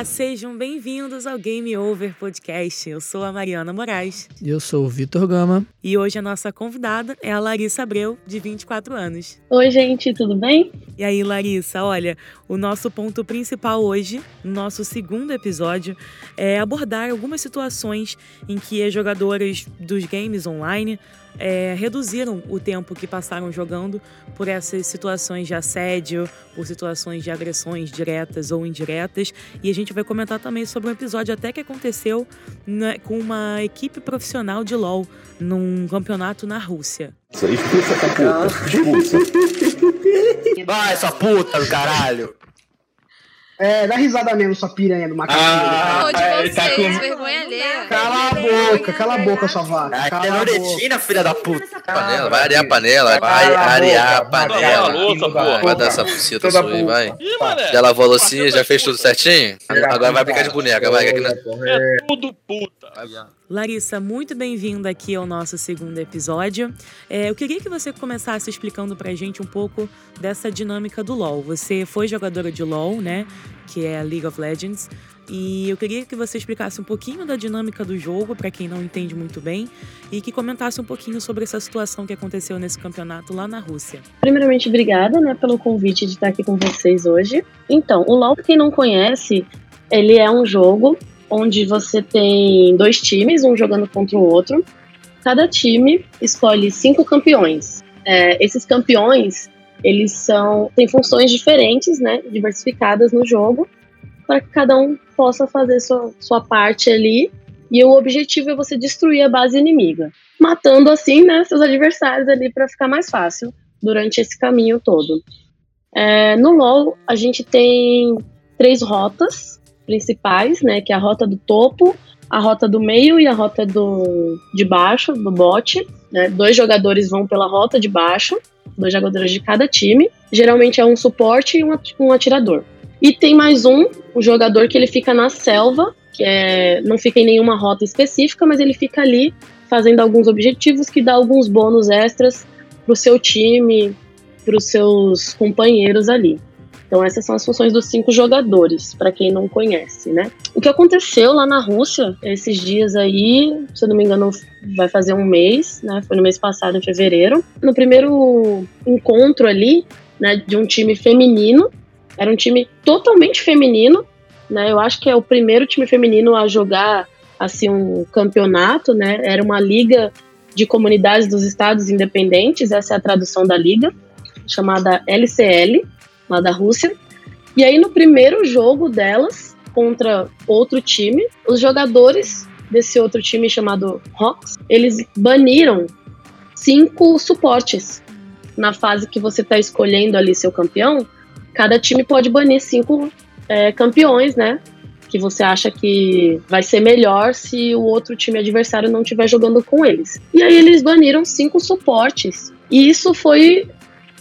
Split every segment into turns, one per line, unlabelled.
Olá, sejam bem-vindos ao Game Over Podcast. Eu sou a Mariana Moraes.
E eu sou o Vitor Gama.
E hoje a nossa convidada é a Larissa Abreu, de 24 anos.
Oi, gente, tudo bem?
E aí, Larissa, olha, o nosso ponto principal hoje, no nosso segundo episódio, é abordar algumas situações em que as jogadoras dos games online é, reduziram o tempo que passaram jogando por essas situações de assédio, por situações de agressões diretas ou indiretas. E a gente vai comentar também sobre um episódio até que aconteceu né, com uma equipe profissional de LoL num campeonato na Rússia.
Expulsa essa puta, expulsa.
Vai, essa puta do caralho!
É, dá risada mesmo, sua piranha do macaco.
Ah,
de vocês,
tá com-
vergonha alheia.
Cala a boca, cala a boca, sua vaca.
Ah,
Cala a boca.
nordestina, filha da puta.
Panela, vai arear a panela, vai arear a panela.
vai, louça, porra.
Vai dar essa buceta sua aí, vai. Já lavou a loucinha, já fez tudo certinho? Agora vai brincar de boneca, vai.
É tudo puta.
Larissa, muito bem-vinda aqui ao nosso segundo episódio. É, eu queria que você começasse explicando pra gente um pouco dessa dinâmica do LoL. Você foi jogadora de LoL, né? Que é a League of Legends. E eu queria que você explicasse um pouquinho da dinâmica do jogo, pra quem não entende muito bem, e que comentasse um pouquinho sobre essa situação que aconteceu nesse campeonato lá na Rússia.
Primeiramente, obrigada né, pelo convite de estar aqui com vocês hoje. Então, o LoL, pra quem não conhece, ele é um jogo onde você tem dois times, um jogando contra o outro. Cada time escolhe cinco campeões. É, esses campeões, eles são têm funções diferentes, né, diversificadas no jogo, para que cada um possa fazer sua, sua parte ali. E o objetivo é você destruir a base inimiga, matando assim, né, seus adversários ali para ficar mais fácil durante esse caminho todo. É, no LoL, a gente tem três rotas principais, né, que é a rota do topo, a rota do meio e a rota do, de baixo, do bot. Né? Dois jogadores vão pela rota de baixo, dois jogadores de cada time. Geralmente é um suporte e um atirador. E tem mais um, um jogador que ele fica na selva, que é, não fica em nenhuma rota específica, mas ele fica ali fazendo alguns objetivos que dá alguns bônus extras pro seu time, pros seus companheiros ali. Então essas são as funções dos cinco jogadores, para quem não conhece, né? O que aconteceu lá na Rússia esses dias aí, se eu não me engano, vai fazer um mês, né? Foi no mês passado, em fevereiro. No primeiro encontro ali, né, de um time feminino, era um time totalmente feminino, né? Eu acho que é o primeiro time feminino a jogar assim um campeonato, né? Era uma liga de comunidades dos estados independentes, essa é a tradução da liga, chamada LCL, lá da Rússia. E aí no primeiro jogo delas contra outro time, os jogadores desse outro time chamado Hawks, eles baniram cinco suportes. Na fase que você está escolhendo ali seu campeão, cada time pode banir cinco é, campeões, né? Que você acha que vai ser melhor se o outro time adversário não estiver jogando com eles. E aí eles baniram cinco suportes. E isso foi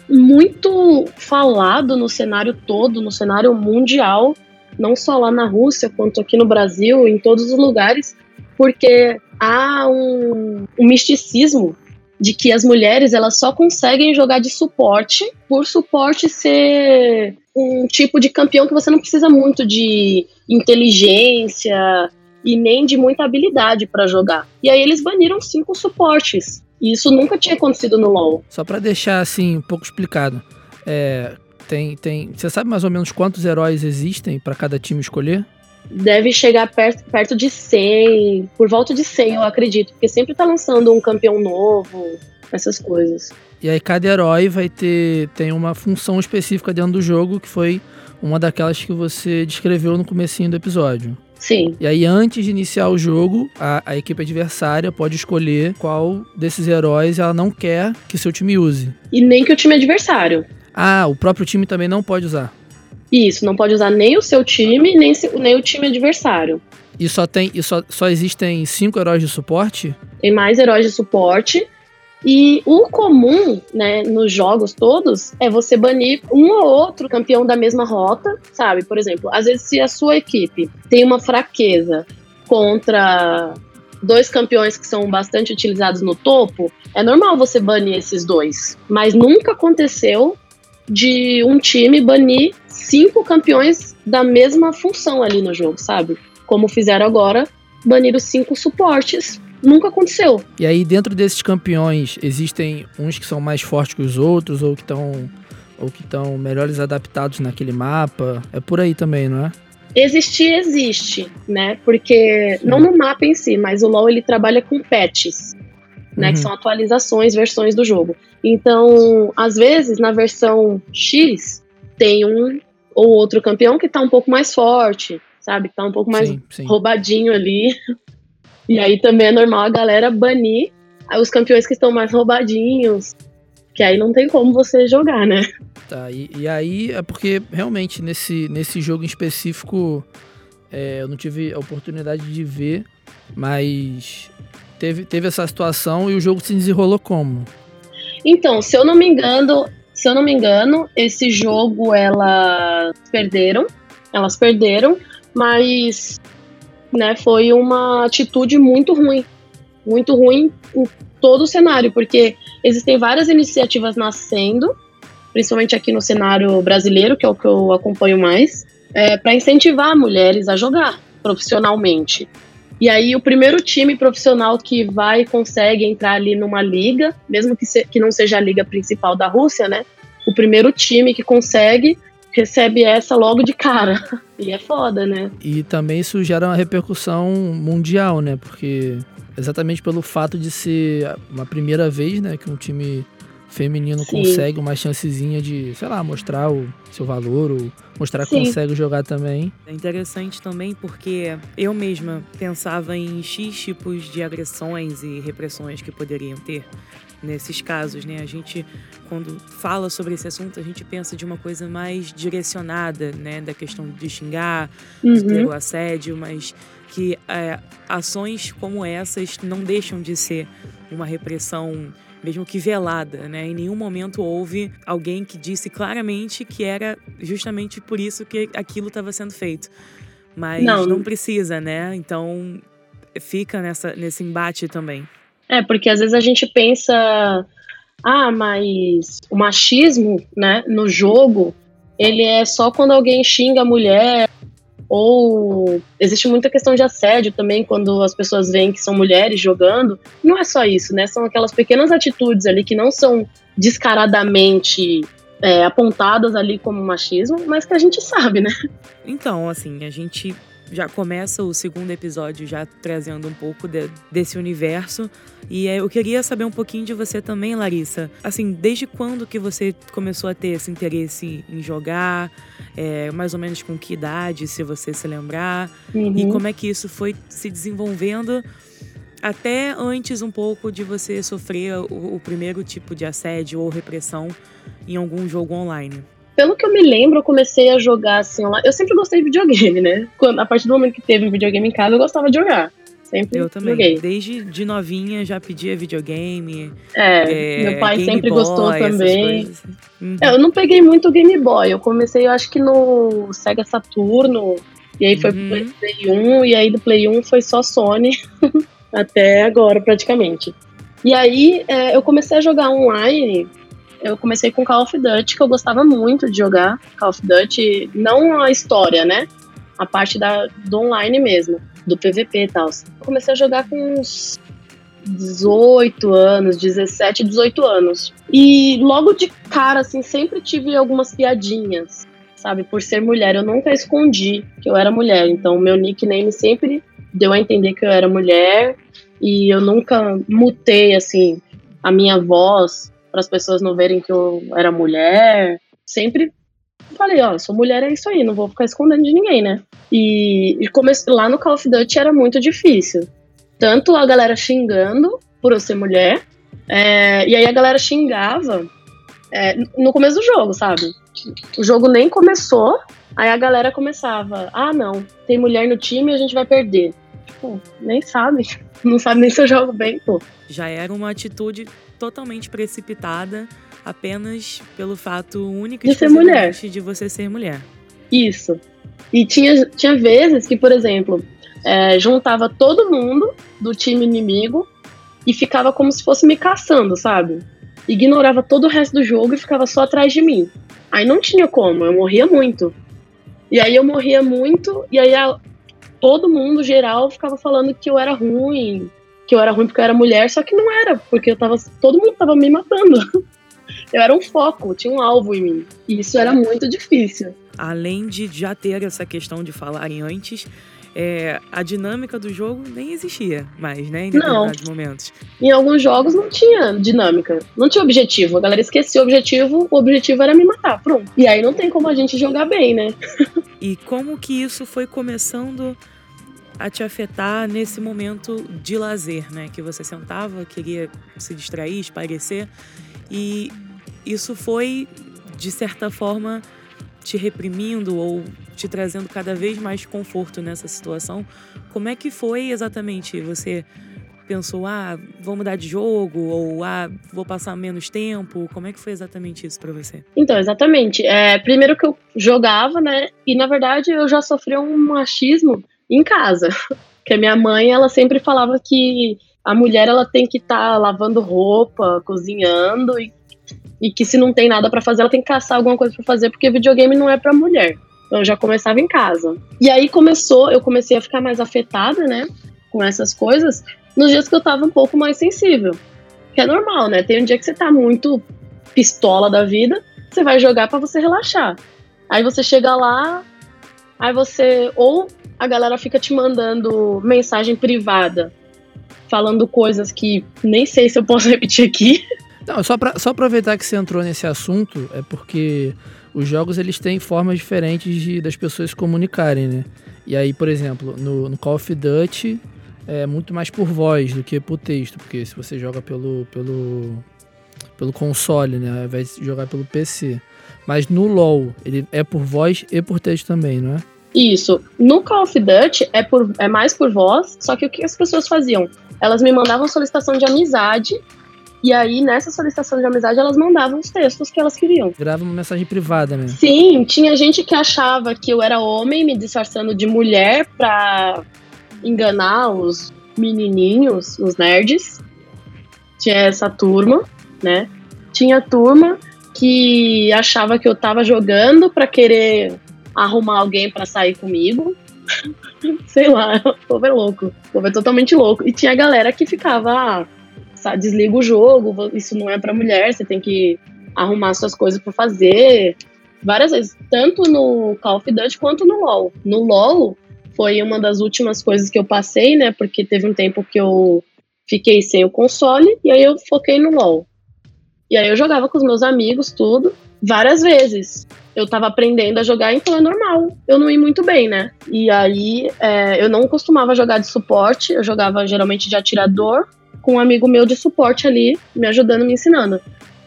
muito falado no cenário todo, no cenário mundial, não só lá na Rússia, quanto aqui no Brasil, em todos os lugares, porque há um, um misticismo de que as mulheres elas só conseguem jogar de suporte por suporte ser um tipo de campeão que você não precisa muito de inteligência e nem de muita habilidade para jogar. E aí eles baniram cinco suportes. E isso nunca tinha acontecido no LoL.
Só pra deixar assim um pouco explicado, é, tem, tem, você sabe mais ou menos quantos heróis existem pra cada time escolher?
Deve chegar perto, perto de 100, por volta de 100, eu acredito, porque sempre tá lançando um campeão novo, essas coisas.
E aí cada herói vai ter tem uma função específica dentro do jogo que foi uma daquelas que você descreveu no comecinho do episódio.
Sim,
E aí antes de iniciar o jogo, a, a equipe adversária pode escolher qual desses heróis ela não quer que seu time use.
e nem que o time adversário.
Ah, o próprio time também não pode usar.
Isso, não pode usar nem o seu time, nem, nem o time adversário.
E só tem e só, só existem cinco heróis de suporte?
Tem mais heróis de suporte. E o comum, né, nos jogos todos, é você banir um ou outro campeão da mesma rota, sabe? Por exemplo, às vezes se a sua equipe tem uma fraqueza contra dois campeões que são bastante utilizados no topo, é normal você banir esses dois. Mas nunca aconteceu de um time banir cinco campeões da mesma função ali no jogo, sabe? Como fizeram agora, banir os cinco suportes. Nunca aconteceu.
E aí, dentro desses campeões, existem uns que são mais fortes que os outros, ou que estão ou que estão melhores adaptados naquele mapa. É por aí também, não é?
Existir existe, né? Porque
Sim.
não no mapa em si, mas o LoL ele trabalha com patches, né?
Uhum.
Que são atualizações, versões do jogo. Então, às vezes, na versão X, tem um ou outro campeão que tá um pouco mais forte, sabe? Que tá um pouco mais
sim, sim.
roubadinho ali. E aí também é normal a galera banir os campeões que estão mais roubadinhos. Que aí não tem como você jogar, né?
Tá, e, e aí é porque realmente nesse, nesse jogo em específico é, eu não tive a oportunidade de ver, mas teve, teve essa situação e o jogo se desenrolou como?
Então, se eu não me engano, se eu não me engano, esse jogo elas perderam, elas perderam, mas né, foi uma atitude muito ruim, muito ruim em todo o cenário, porque existem várias iniciativas nascendo, principalmente aqui no cenário brasileiro, que é o que eu acompanho mais, é, para incentivar mulheres a jogar profissionalmente. E aí o primeiro time profissional que vai e consegue entrar ali numa liga, mesmo que, se- que não seja a liga principal da Rússia, né? O primeiro time que consegue recebe essa logo de cara. E é foda, né?
E também isso gera uma repercussão mundial, né? Porque exatamente pelo fato de ser uma primeira vez, né, que um time feminino
Sim.
consegue uma chancezinha de, sei lá, mostrar o seu valor ou mostrar que
Sim.
consegue jogar também.
É interessante também porque eu mesma pensava em X tipos de agressões e repressões que poderiam ter nesses casos, né? A gente, quando fala sobre esse assunto, a gente pensa de uma coisa mais direcionada, né? Da questão de xingar,
Uhum.
o assédio, mas que é, ações como essas não deixam de ser uma repressão, mesmo que velada, né? Em nenhum momento houve alguém que disse claramente que era justamente por isso que aquilo estava sendo feito. Mas
Não.
não. precisa, né? Então fica nessa, nesse embate também.
É, porque às vezes a gente pensa, ah, mas o machismo, né, no jogo, ele é só quando alguém xinga a mulher, ou existe muita questão de assédio também quando as pessoas veem que são mulheres jogando. Não é só isso, né? São aquelas pequenas atitudes ali que não são descaradamente é, apontadas ali como machismo, mas que a gente sabe, né?
Então, assim, a gente já começa o segundo episódio já trazendo um pouco de- desse universo. E eh, eu queria saber um pouquinho de você também, Larissa. Assim, desde quando que você começou a ter esse interesse em jogar? É, mais ou menos com que idade, se você se lembrar? E
Uhum.
como é que isso foi se desenvolvendo até antes um pouco de você sofrer o, o primeiro tipo de assédio ou repressão em algum jogo online?
Pelo que eu me lembro, eu comecei a jogar assim lá. Eu sempre gostei de videogame, né? Quando, a partir do momento que teve um videogame em casa, eu gostava de jogar. Sempre
Eu também.
joguei.
Desde de novinha já pedia videogame.
É,
é,
meu pai
Game
sempre
Boy,
gostou também.
coisas. Uhum.
É, eu não peguei muito Game Boy. Eu comecei, eu acho que no Sega Saturno. E aí foi
Uhum.
pro Play 1. E aí do Play 1 foi só Sony. até agora, praticamente. E aí é, eu comecei a jogar online. Eu comecei com Call of Duty, que eu gostava muito de jogar. Call of Duty, não a história, né? A parte da, do online mesmo, do PVP e tal. Comecei a jogar com uns 18 anos, 17, 18 anos. E logo de cara, assim, sempre tive algumas piadinhas, sabe? Por ser mulher. Eu nunca escondi que eu era mulher. Então, meu nickname sempre deu a entender que eu era mulher. E eu nunca mutei, assim, a minha voz para as pessoas não verem que eu era mulher. Sempre falei, ó, sou mulher, é isso aí, não vou ficar escondendo de ninguém, né? E, e comecei lá no Call of Duty era muito difícil. Tanto a galera xingando por eu ser mulher, é, e aí a galera xingava é, no começo do jogo, sabe? O jogo nem começou, aí a galera começava, ah não, tem mulher no time a gente vai perder. Tipo, nem sabe. Não sabe nem se eu jogo bem, pô.
Já era uma atitude totalmente precipitada apenas pelo fato único
De ser mulher.
de você ser mulher.
Isso. E tinha, tinha vezes que, por exemplo, é, juntava todo mundo do time inimigo e ficava como se fosse me caçando, sabe? Ignorava todo o resto do jogo e ficava só atrás de mim. Aí não tinha como, eu morria muito. E aí eu morria muito, e aí a, todo mundo, geral, ficava falando que eu era ruim, que eu era ruim porque eu era mulher, só que não era, porque eu tava. Todo mundo tava me matando. Eu era um foco, tinha um alvo em mim. E isso era muito difícil.
Além de já ter essa questão de falarem antes, é, a dinâmica do jogo nem existia mais, né? Em determinados não. momentos.
Em alguns jogos não tinha dinâmica, não tinha objetivo. A galera esquecia o objetivo, o objetivo era me matar, pronto. E aí não tem como a gente jogar bem, né?
e como que isso foi começando a te afetar nesse momento de lazer, né? Que você sentava, queria se distrair, espairecer. E isso foi, de certa forma, te reprimindo ou te trazendo cada vez mais conforto nessa situação. Como é que foi exatamente? Você pensou, ah, vou mudar de jogo ou ah, vou passar menos tempo? Como é que foi exatamente isso para você?
Então, exatamente. É, primeiro que eu jogava, né? E na verdade eu já sofri um machismo em casa. Que a minha mãe, ela sempre falava que a mulher ela tem que estar tá lavando roupa, cozinhando e, e que se não tem nada para fazer, ela tem que caçar alguma coisa para fazer, porque videogame não é para mulher. Então eu já começava em casa. E aí começou, eu comecei a ficar mais afetada, né, com essas coisas, nos dias que eu tava um pouco mais sensível. Que é normal, né? Tem um dia que você tá muito pistola da vida, você vai jogar para você relaxar. Aí você chega lá, aí você ou a galera fica te mandando mensagem privada, falando coisas que nem sei se eu posso repetir aqui.
Não, só, pra, só aproveitar que você entrou nesse assunto, é porque os jogos eles têm formas diferentes de, das pessoas se comunicarem, né? E aí, por exemplo, no, no Call of Duty é muito mais por voz do que por texto, porque se você joga pelo, pelo, pelo console, né, ao invés de jogar pelo PC. Mas no LoL, ele é por voz e por texto também, não é?
Isso. No Call of Duty é, por, é mais por voz, só que o que as pessoas faziam? Elas me mandavam solicitação de amizade, e aí nessa solicitação de amizade elas mandavam os textos que elas queriam.
Grava uma mensagem privada, né?
Sim, tinha gente que achava que eu era homem me disfarçando de mulher pra enganar os menininhos, os nerds. Tinha essa turma, né? Tinha turma que achava que eu tava jogando para querer arrumar alguém para sair comigo. Sei lá, o povo é louco. O povo é totalmente louco. E tinha galera que ficava, ah, desliga o jogo, isso não é para mulher, você tem que arrumar suas coisas para fazer. Várias vezes, tanto no Call of Duty quanto no LoL. No LoL foi uma das últimas coisas que eu passei, né? Porque teve um tempo que eu fiquei sem o console e aí eu foquei no LoL. E aí eu jogava com os meus amigos, tudo, várias vezes eu tava aprendendo a jogar, então é normal eu não ir muito bem, né? E aí é, eu não costumava jogar de suporte, eu jogava geralmente de atirador, com um amigo meu de suporte ali, me ajudando, me ensinando.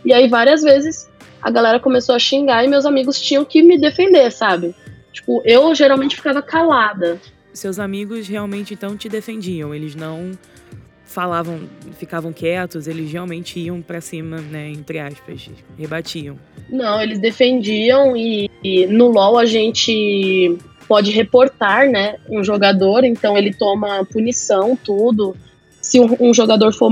E aí várias vezes a galera começou a xingar e meus amigos tinham que me defender, sabe? Tipo, eu geralmente ficava calada.
Seus amigos realmente então te defendiam, eles não falavam, ficavam quietos, eles realmente iam para cima, né, entre aspas, rebatiam.
Não, eles defendiam e, e, no LoL a gente pode reportar, né, um jogador, então ele toma punição, tudo. Se um, um jogador for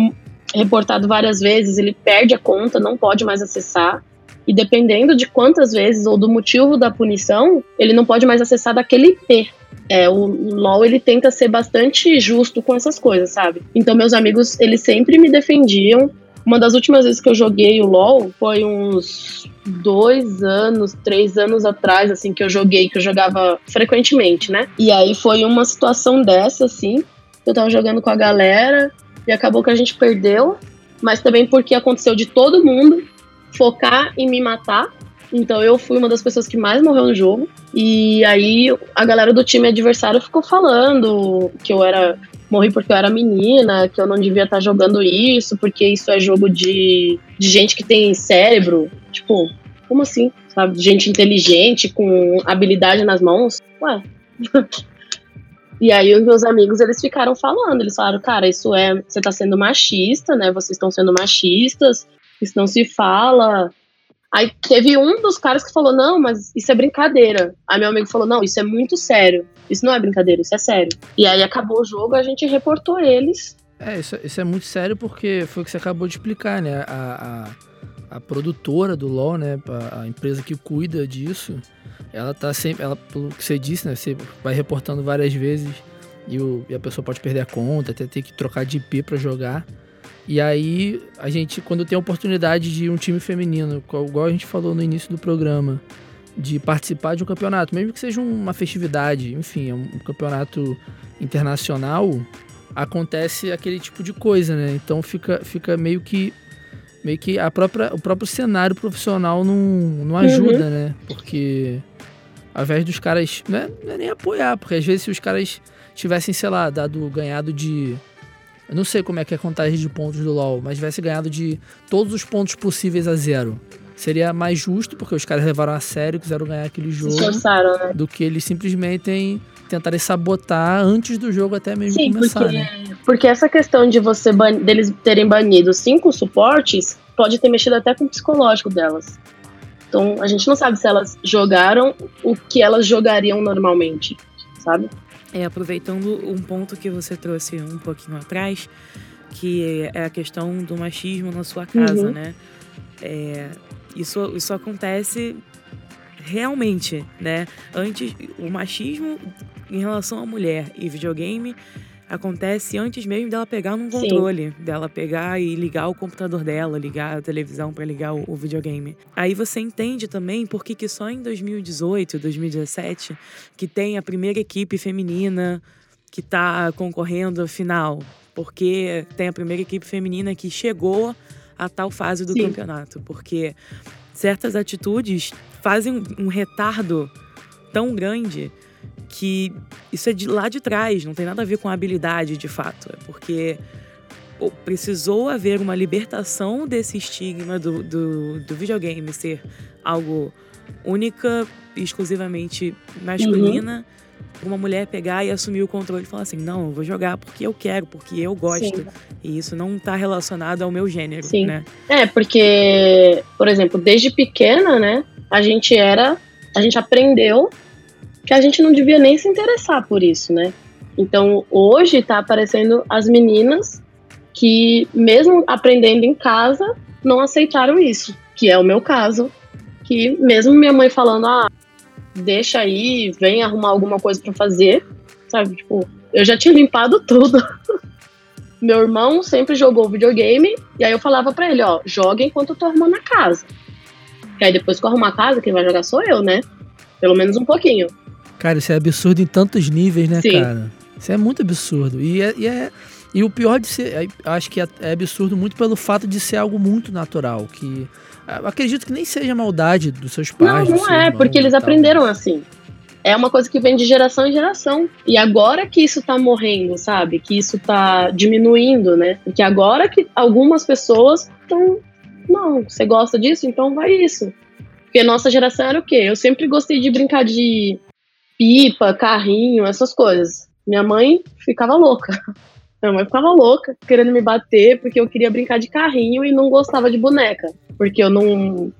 reportado várias vezes, ele perde a conta, não pode mais acessar. E dependendo de quantas vezes ou do motivo da punição, ele não pode mais acessar daquele IP. É, o LoL ele tenta ser bastante justo com essas coisas, sabe? Então meus amigos, eles sempre me defendiam. Uma das últimas vezes que eu joguei o LoL foi uns dois anos, três anos atrás, assim, que eu joguei, que eu jogava frequentemente, né? E aí foi uma situação dessa, assim. Eu tava jogando com a galera e acabou que a gente perdeu, mas também porque aconteceu de todo mundo focar em me matar então eu fui uma das pessoas que mais morreu no jogo. E aí a galera do time adversário ficou falando que eu era. Morri porque eu era menina, que eu não devia estar jogando isso, porque isso é jogo de, de gente que tem cérebro. Tipo, como assim? Sabe? Gente inteligente, com habilidade nas mãos. Ué. E aí os meus amigos, eles ficaram falando, eles falaram, cara, isso é, você tá sendo machista, né? Vocês estão sendo machistas, isso não se fala, Aí teve um dos caras que falou: Não, mas isso é brincadeira. Aí meu amigo falou: Não, isso é muito sério. Isso não é brincadeira, isso é sério. E aí acabou o jogo, a gente reportou eles.
É, isso, isso é muito sério porque foi o que você acabou de explicar, né? A, a, a produtora do LoL, né, a, a empresa que cuida disso, ela tá sempre, ela, pelo que você disse, né, você vai reportando várias vezes e, o, e a pessoa pode perder a conta, até ter que trocar de IP para jogar. E aí, a gente, quando tem a oportunidade de um time feminino, igual a gente falou no início do programa, de participar de um campeonato, mesmo que seja uma festividade, enfim, é um campeonato internacional, acontece aquele tipo de coisa, né? Então fica, fica meio que meio que a própria, o próprio cenário profissional não, não ajuda, uhum. né? Porque ao invés dos caras. Não é, não é, nem apoiar, porque às vezes se os caras tivessem, sei lá, dado ganhado de. Eu não sei como é que é a contagem de pontos do LoL, mas tivesse ganhado de todos os pontos possíveis a zero. Seria mais justo, porque os caras levaram a sério, quiseram ganhar aquele jogo.
né?
Do que eles simplesmente tentarem sabotar antes do jogo até mesmo Sim, começar,
porque,
né?
porque essa questão de você deles terem banido cinco suportes pode ter mexido até com o psicológico delas. Então a gente não sabe se elas jogaram o que elas jogariam normalmente, sabe?
É, aproveitando um ponto que você trouxe um pouquinho atrás, que é a questão do machismo na sua casa, uhum. né? É, isso, isso acontece realmente, né? Antes, o machismo em relação à mulher e videogame acontece antes mesmo dela pegar num controle, Sim. dela pegar e ligar o computador dela, ligar a televisão para ligar o, o, videogame. Aí você entende também por que, que só em 2018, 2017, que tem a primeira equipe feminina que está concorrendo à final, porque tem a primeira equipe feminina que chegou a tal fase do Sim. campeonato, porque certas atitudes fazem um retardo tão grande que isso é de lá de trás, não tem nada a ver com a habilidade de fato. É porque precisou haver uma libertação desse estigma do, do, do videogame ser algo única e exclusivamente masculina. Uhum. Uma mulher pegar e assumir o controle e falar assim: não, eu vou jogar porque eu quero, porque eu gosto. Sim. E isso não está relacionado ao meu gênero, Sim. né?
É, porque, por exemplo, desde pequena, né, a gente era. A gente aprendeu que a gente não devia nem se interessar por isso, né? Então, hoje está aparecendo as meninas que, mesmo aprendendo em casa, não aceitaram isso, que é o meu caso, que mesmo minha mãe falando, ah, deixa aí, vem arrumar alguma coisa para fazer, sabe? Tipo, eu já tinha limpado tudo. meu irmão sempre jogou videogame, e aí eu falava para ele, ó, joga enquanto eu tô arrumando a casa. E aí depois que eu arrumar a casa, quem vai jogar sou eu, né? Pelo menos um pouquinho.
Cara, isso é absurdo em tantos níveis, né, Sim. cara? Isso é muito absurdo. E, é, e, é, e o pior de ser. É, acho que é, é, absurdo muito pelo fato de ser algo muito natural. Que. Acredito que nem seja maldade dos seus pais.
Não, não é, porque eles aprenderam assim. É uma coisa que vem de geração em geração. E agora que isso tá morrendo, sabe? Que isso tá diminuindo, né? Porque agora que algumas pessoas estão. Não, você gosta disso? Então vai isso. Porque nossa geração era o quê? Eu sempre gostei de brincar de pipa, carrinho, essas coisas. Minha mãe ficava louca. Minha mãe ficava louca, querendo me bater, porque eu queria brincar de carrinho e não gostava de boneca. Porque eu não.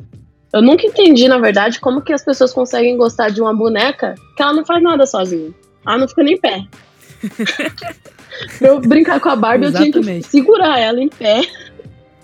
Eu nunca entendi, na verdade, como que as pessoas conseguem gostar de uma boneca que ela não faz nada sozinha. Ela não fica nem em pé. pra eu brincar com a Barbie, Exatamente. eu tinha que segurar ela em pé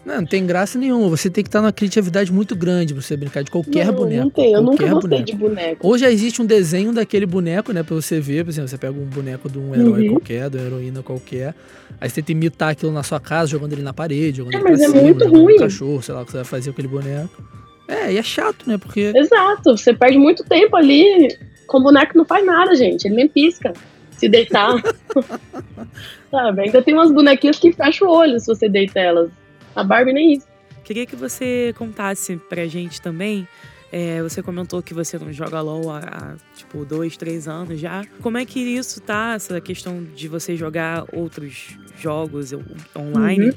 não, não tem graça nenhuma. Você tem que estar numa criatividade muito grande pra você brincar de qualquer
não,
boneco.
Não tem, eu nunca gostei boneco. de boneco.
Hoje já existe um desenho daquele boneco, né, pra você ver. Por exemplo, você pega um boneco de um herói uhum. qualquer, de uma heroína qualquer. Aí você tenta imitar aquilo na sua casa, jogando ele na parede, jogando é, ele
mas
pra
é
cima,
muito ruim.
cachorro, sei lá, o que você vai fazer com aquele boneco. É, e é chato, né? Porque.
Exato, você perde muito tempo ali com o boneco não faz nada, gente. Ele nem pisca. Se deitar. Sabe? Ainda tem umas bonequinhas que fecham o olho se você deita elas. A Barbie nem isso.
Queria que você contasse pra gente também. É, você comentou que você não joga LOL há, há, tipo dois, três anos já. Como é que isso tá, essa questão de você jogar outros jogos online? Uhum.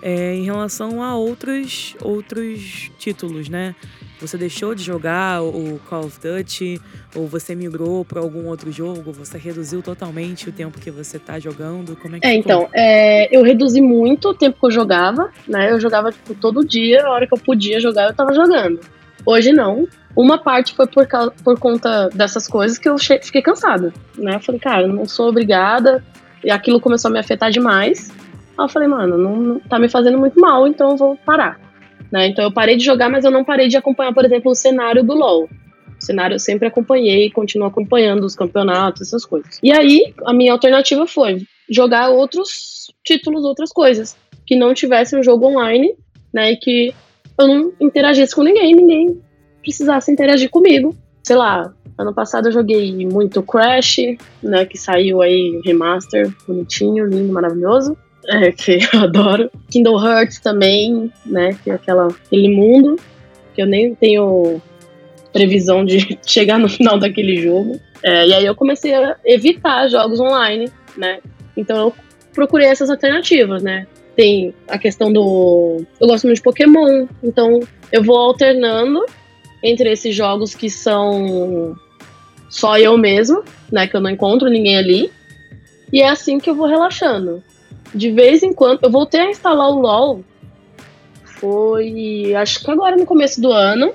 É, em relação a outros, outros títulos, né? Você deixou de jogar o Call of Duty ou você migrou para algum outro jogo? Você reduziu totalmente o tempo que você está jogando? Como é que
É, então, é, eu reduzi muito o tempo que eu jogava, né? Eu jogava tipo, todo dia, a hora que eu podia jogar, eu estava jogando. Hoje não. Uma parte foi por, causa, por conta dessas coisas que eu fiquei cansada, né? Eu falei, cara, não sou obrigada. E aquilo começou a me afetar demais. Aí eu falei, mano, não, não tá me fazendo muito mal, então eu vou parar. Né? Então eu parei de jogar, mas eu não parei de acompanhar, por exemplo, o cenário do LoL. O cenário eu sempre acompanhei, continuo acompanhando os campeonatos, essas coisas. E aí, a minha alternativa foi jogar outros títulos, outras coisas, que não tivesse um jogo online, né, e que eu não interagisse com ninguém, ninguém precisasse interagir comigo. Sei lá, ano passado eu joguei muito Crash, né, que saiu aí remaster, bonitinho, lindo, maravilhoso. É, que eu adoro. Kingdom Hearts também, né, que é aquela, aquele mundo que eu nem tenho previsão de chegar no final daquele jogo. É, e aí eu comecei a evitar jogos online, né? Então eu procurei essas alternativas, né? Tem a questão do. Eu gosto muito de Pokémon, então eu vou alternando entre esses jogos que são só eu mesmo, né? Que eu não encontro ninguém ali. E é assim que eu vou relaxando. De vez em quando, eu voltei a instalar o LoL. Foi, acho que agora no começo do ano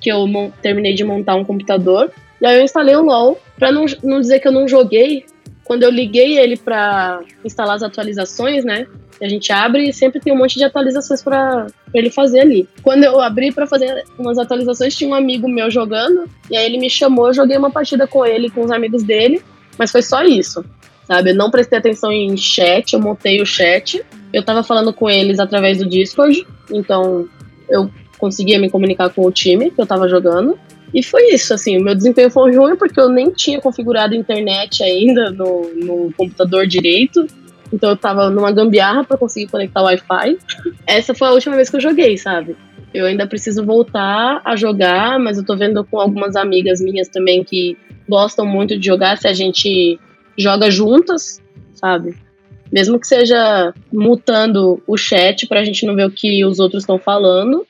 que eu terminei de montar um computador. E aí eu instalei o LoL, pra não, não dizer que eu não joguei. Quando eu liguei ele para instalar as atualizações, né? A gente abre e sempre tem um monte de atualizações para ele fazer ali. Quando eu abri para fazer umas atualizações, tinha um amigo meu jogando, e aí ele me chamou, eu joguei uma partida com ele, com os amigos dele, mas foi só isso, sabe? Eu não prestei atenção em chat, eu montei o chat, eu tava falando com eles através do Discord, então eu conseguia me comunicar com o time que eu tava jogando. E foi isso, assim, o meu desempenho foi ruim porque eu nem tinha configurado internet ainda no, no computador direito. Então eu tava numa gambiarra para conseguir conectar o Wi-Fi. Essa foi a última vez que eu joguei, sabe? Eu ainda preciso voltar a jogar, mas eu tô vendo com algumas amigas minhas também que gostam muito de jogar se a gente joga juntas, sabe? Mesmo que seja mutando o chat pra gente não ver o que os outros estão falando,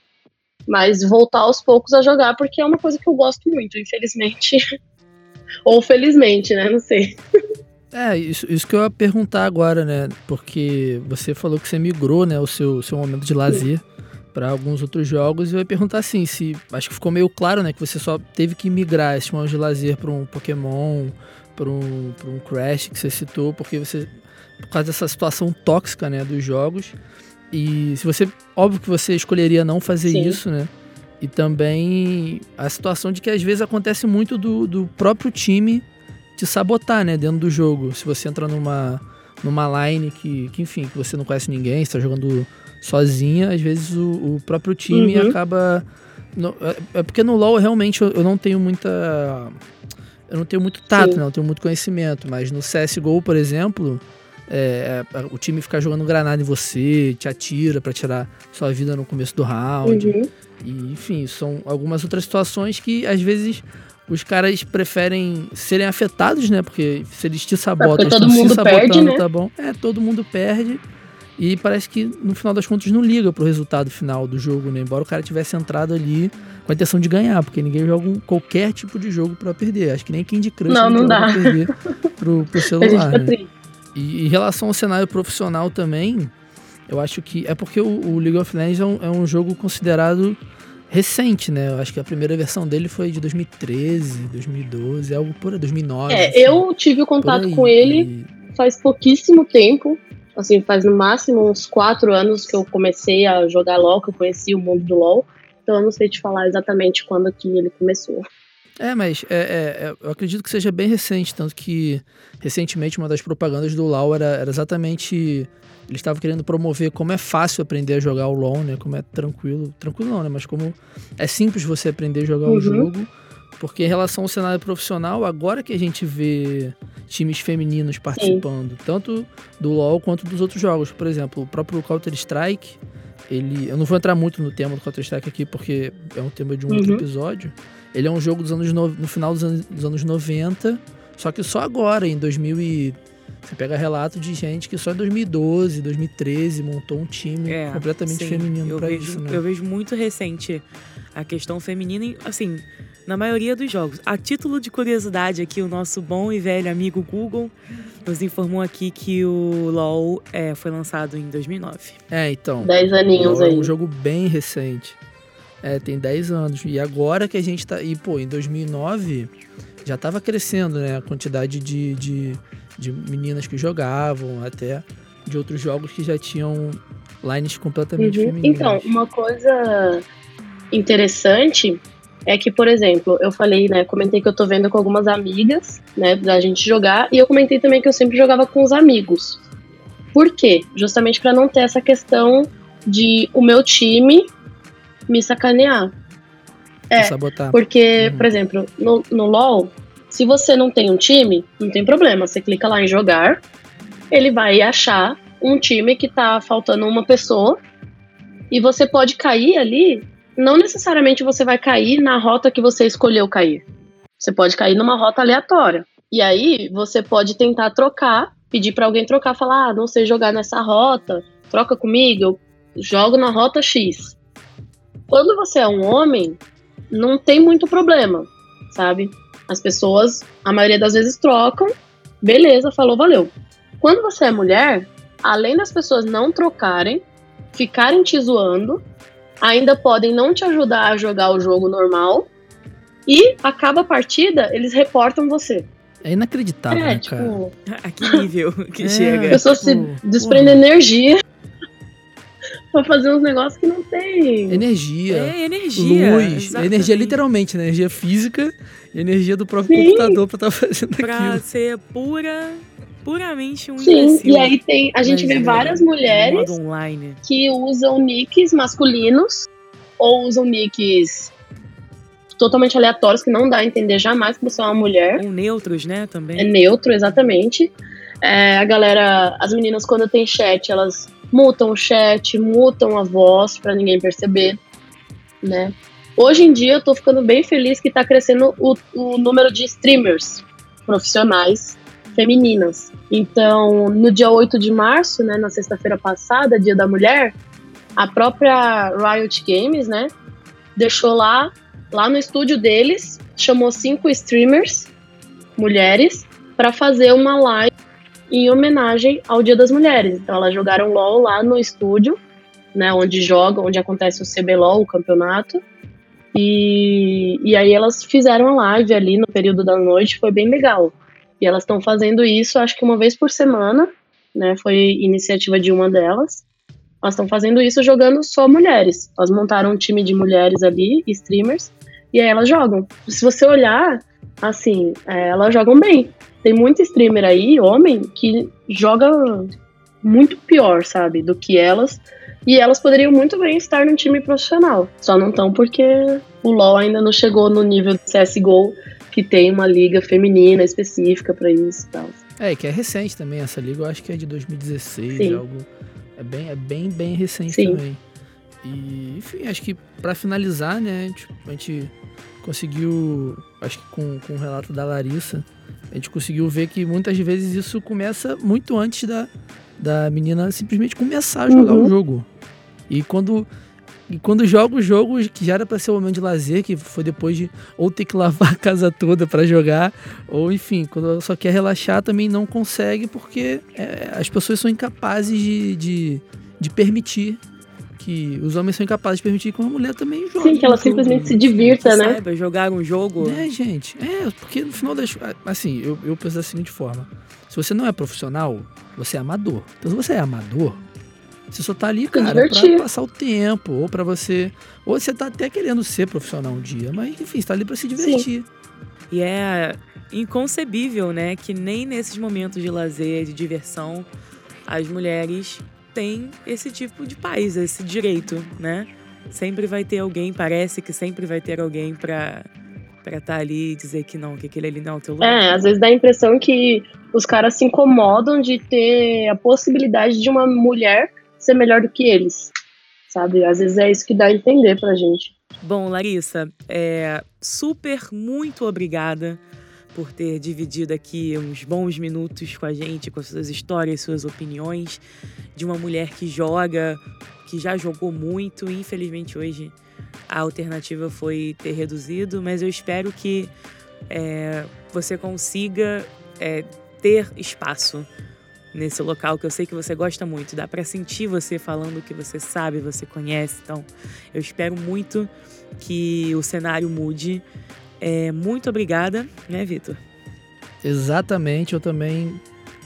mas voltar aos poucos a jogar, porque é uma coisa que eu gosto muito, infelizmente. Ou felizmente, né? Não sei.
É, isso, isso que eu ia perguntar agora, né? Porque você falou que você migrou, né, o seu, seu momento de lazer para alguns outros jogos. E eu ia perguntar assim, se. Acho que ficou meio claro, né? Que você só teve que migrar esse momento de lazer para um Pokémon, para um, pra um Crash que você citou, porque você. Por causa dessa situação tóxica, né, dos jogos. E se você. Óbvio que você escolheria não fazer
Sim.
isso, né? E também a situação de que às vezes acontece muito do, do próprio time te sabotar, né? Dentro do jogo. Se você entra numa, numa line que, que, enfim, que você não conhece ninguém, está jogando sozinha, às vezes o, o próprio time
Uhum.
acaba. no- é, é porque no LoL realmente eu, eu não tenho muita. Eu não tenho muito tato,
Sim.
não tenho muito conhecimento. Mas no CSGO, por exemplo, é, é, o time fica jogando granada em você, te atira pra tirar sua vida no começo do round.
Uhum.
E, enfim, são algumas outras situações que às vezes os caras preferem serem afetados, né? Porque se eles te sabotam,
porque
eles
todo mundo
sabotando,
perde, né?
tá bom? É, todo mundo perde. E parece que no final das contas não liga pro resultado final do jogo, né? Embora o cara tivesse entrado ali com a intenção de ganhar, porque ninguém joga um- qualquer tipo de jogo pra perder. Acho que nem Candy Crush
Não, não dá.
pra perder pro, pro celular,
fica
né? E em relação ao cenário profissional também, eu acho que. É porque o, o League of Legends é um, é um jogo considerado recente, né? Eu acho que a primeira versão dele foi de 2013, 2012, algo por aí, 2009.
É,
assim,
eu tive o contato com ele faz pouquíssimo tempo. Assim, faz no máximo uns quatro anos que eu comecei a jogar LOL, que eu conheci o mundo do LOL. Então eu não sei te falar exatamente quando que ele começou.
É, mas é, é, é, eu acredito que seja bem recente, tanto que recentemente uma das propagandas do LoL era, era exatamente. Eles estavam querendo promover como é fácil aprender a jogar o LoL, né? Como é tranquilo. Tranquilo não, né? Mas como é simples você aprender a jogar o
Uhum.
jogo. Porque em relação ao cenário profissional, agora que a gente vê times femininos participando, tanto do LoL quanto dos outros jogos. Por exemplo, o próprio Counter-Strike, ele. Eu não vou entrar muito no tema do Counter-Strike aqui, porque é um tema de um outro
Uhum.
episódio. Ele é um jogo dos anos no, no final dos anos, dos anos 90, só que só agora, em 2000 e... Você pega relato de gente que só em 2012, 2013 montou um time
É,
completamente
sim,
feminino
vejo,
isso, né?
Eu vejo muito recente a questão feminina, assim, na maioria dos jogos. A título de curiosidade aqui, o nosso bom e velho amigo Google nos informou aqui que o LoL é, foi lançado em 2009.
É, então.
Dez aninhos
LoL é
aí.
um jogo bem recente. É, tem 10 anos. E agora que a gente tá. E, pô, em 2009 já tava crescendo, né? A quantidade de, de, de meninas que jogavam até. de outros jogos que já tinham lines completamente
Uhum.
femininas.
Então, uma coisa interessante é que, por exemplo, eu falei, né, comentei que eu tô vendo com algumas amigas, né, da gente jogar, e eu comentei também que eu sempre jogava com os amigos. Por quê? Justamente pra não ter essa questão de o meu time me sacanear. É,
sabotar.
Porque,
Uhum.
por exemplo, no, no LoL, se você não tem um time, não tem problema. Você clica lá em jogar, ele vai achar um time que tá faltando uma pessoa e você pode cair ali. Não necessariamente você vai cair na rota que você escolheu cair. Você pode cair numa rota aleatória. E aí você pode tentar trocar, pedir pra alguém trocar, falar: ah, não sei jogar nessa rota, troca comigo, eu jogo na rota X. Quando você é um homem, não tem muito problema, sabe? As pessoas, a maioria das vezes, trocam, beleza, falou, valeu. Quando você é mulher, além das pessoas não trocarem, ficarem te zoando, ainda podem não te ajudar a jogar o jogo normal, e acaba a partida, eles reportam você.
É inacreditável,
é,
né, cara?
tipo,
A que nível que
É.
chega.
a pessoa se
tipo,
desprende energia pra fazer uns negócios que não tem.
Energia.
É energia.
Luz,
exatamente.
energia literalmente, né? energia física energia do próprio
Sim.
computador pra estar fazendo
Pra
aquilo.
ser pura, puramente um
Sim,
imbecil.
e aí tem. A gente
Mas,
vê várias mulheres que usam nicks masculinos ou usam nicks totalmente aleatórios que não dá a entender jamais que você é uma mulher.
Ou neutros, né, também.
É neutro, exatamente. É, a galera, as meninas quando tem chat, elas mutam o chat, mutam a voz pra ninguém perceber, né? Hoje em dia eu tô ficando bem feliz que tá crescendo o, o número de streamers profissionais femininas. Então, no dia 8 de março, né, na sexta-feira passada, Dia da Mulher, a própria Riot Games, né, deixou lá, lá no estúdio deles, chamou cinco streamers, mulheres, para fazer uma live em homenagem ao Dia das Mulheres. Então, elas jogaram LOL lá no estúdio, né, onde joga, onde acontece o CBLOL, o campeonato. E, e aí elas fizeram a live ali no período da noite, foi bem legal. E elas estão fazendo isso, acho que uma vez por semana, né? Foi iniciativa de uma delas. Elas estão fazendo isso jogando só mulheres. Elas montaram um time de mulheres ali, streamers, e aí elas jogam. Se você olhar, assim, é, elas jogam bem. Tem muito streamer aí, homem, que joga muito pior, sabe, do que elas. E elas poderiam muito bem estar num time profissional. Só não estão porque o LoL ainda não chegou no nível de CSGO, que tem uma liga feminina específica pra isso e tal.
É, que é recente também essa liga, eu acho que é de 2016,
Sim.
algo. É bem, é bem, bem recente
Sim.
também. E, enfim, acho que pra finalizar, né, tipo, a gente conseguiu, acho que com, com o relato da Larissa, a gente conseguiu ver que muitas vezes isso começa muito antes da, da menina simplesmente começar a jogar
Uhum.
o jogo. E quando, e quando joga o jogo, que já era pra ser o momento de lazer, que foi depois de ou ter que lavar a casa toda pra jogar, ou enfim, quando ela só quer relaxar também não consegue porque é, as pessoas são incapazes de, de, de permitir que os homens são incapazes de permitir que uma mulher também jogue.
Sim, que ela
um jogo.
simplesmente se divirta, né?
Saiba jogar um jogo.
É, gente. É, porque no final das. Assim, eu, eu penso da seguinte forma: se você não é profissional, você é amador. Então, se você é amador, você só tá ali, cara, pra passar o tempo, ou pra você. Ou você tá até querendo ser profissional um dia, mas enfim, você tá ali pra se divertir.
E é inconcebível, né, que nem nesses momentos de lazer, de diversão, as mulheres têm esse tipo de paz, esse direito, né? Sempre vai ter alguém, parece que sempre vai ter alguém pra para estar ali e dizer que não, que aquele ali não é o teu lugar.
É, às vezes dá a impressão que os caras se incomodam de ter a possibilidade de uma mulher ser melhor do que eles. Sabe? Às vezes é isso que dá a entender pra gente.
Bom, Larissa, é, super muito obrigada por ter dividido aqui uns bons minutos com a gente, com as suas histórias, suas opiniões de uma mulher que joga, que já jogou muito. Infelizmente hoje a alternativa foi ter reduzido, mas eu espero que é, você consiga é, ter espaço nesse local que eu sei que você gosta muito. Dá para sentir você falando o que você sabe, você conhece. Então, eu espero muito que o cenário mude. É, muito obrigada, né, Vitor?
Exatamente, eu também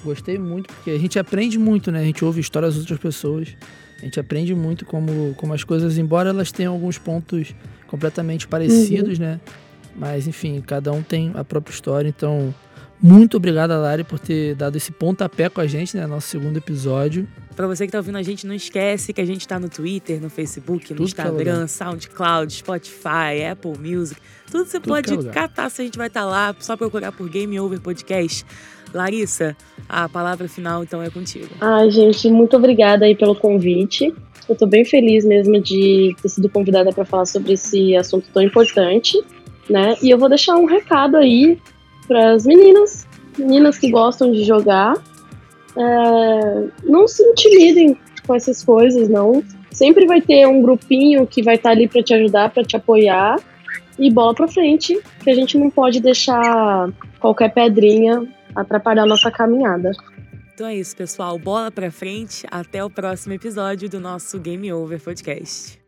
Gostei muito, porque a gente aprende muito, né? A gente ouve histórias das outras pessoas. A gente aprende muito como, como as coisas, embora elas tenham alguns pontos completamente parecidos, uhum. né? Mas, enfim, cada um tem a própria história. Então, muito obrigado, Lari, por ter dado esse pontapé com a gente, né? Nosso segundo episódio.
Para você que tá ouvindo a gente, não esquece que a gente tá no Twitter, no Facebook, no Tudo é Instagram, SoundCloud, Spotify, Apple Music. Tudo você Tudo pode é catar se a gente vai estar tá lá, só procurar por Game Over Podcast. Larissa, a palavra final então é contigo.
Ai, gente, muito obrigada aí pelo convite. Eu tô bem feliz mesmo de ter sido convidada para falar sobre esse assunto tão importante, né? E eu vou deixar um recado aí para as meninas, meninas que gostam de jogar. É, não se intimidem com essas coisas, não. Sempre vai ter um grupinho que vai estar tá ali para te ajudar, para te apoiar. E bola para frente, que a gente não pode deixar qualquer pedrinha atrapalhar nossa caminhada.
Então é isso, pessoal. Bola pra frente. Até o próximo episódio do nosso Game Over Podcast.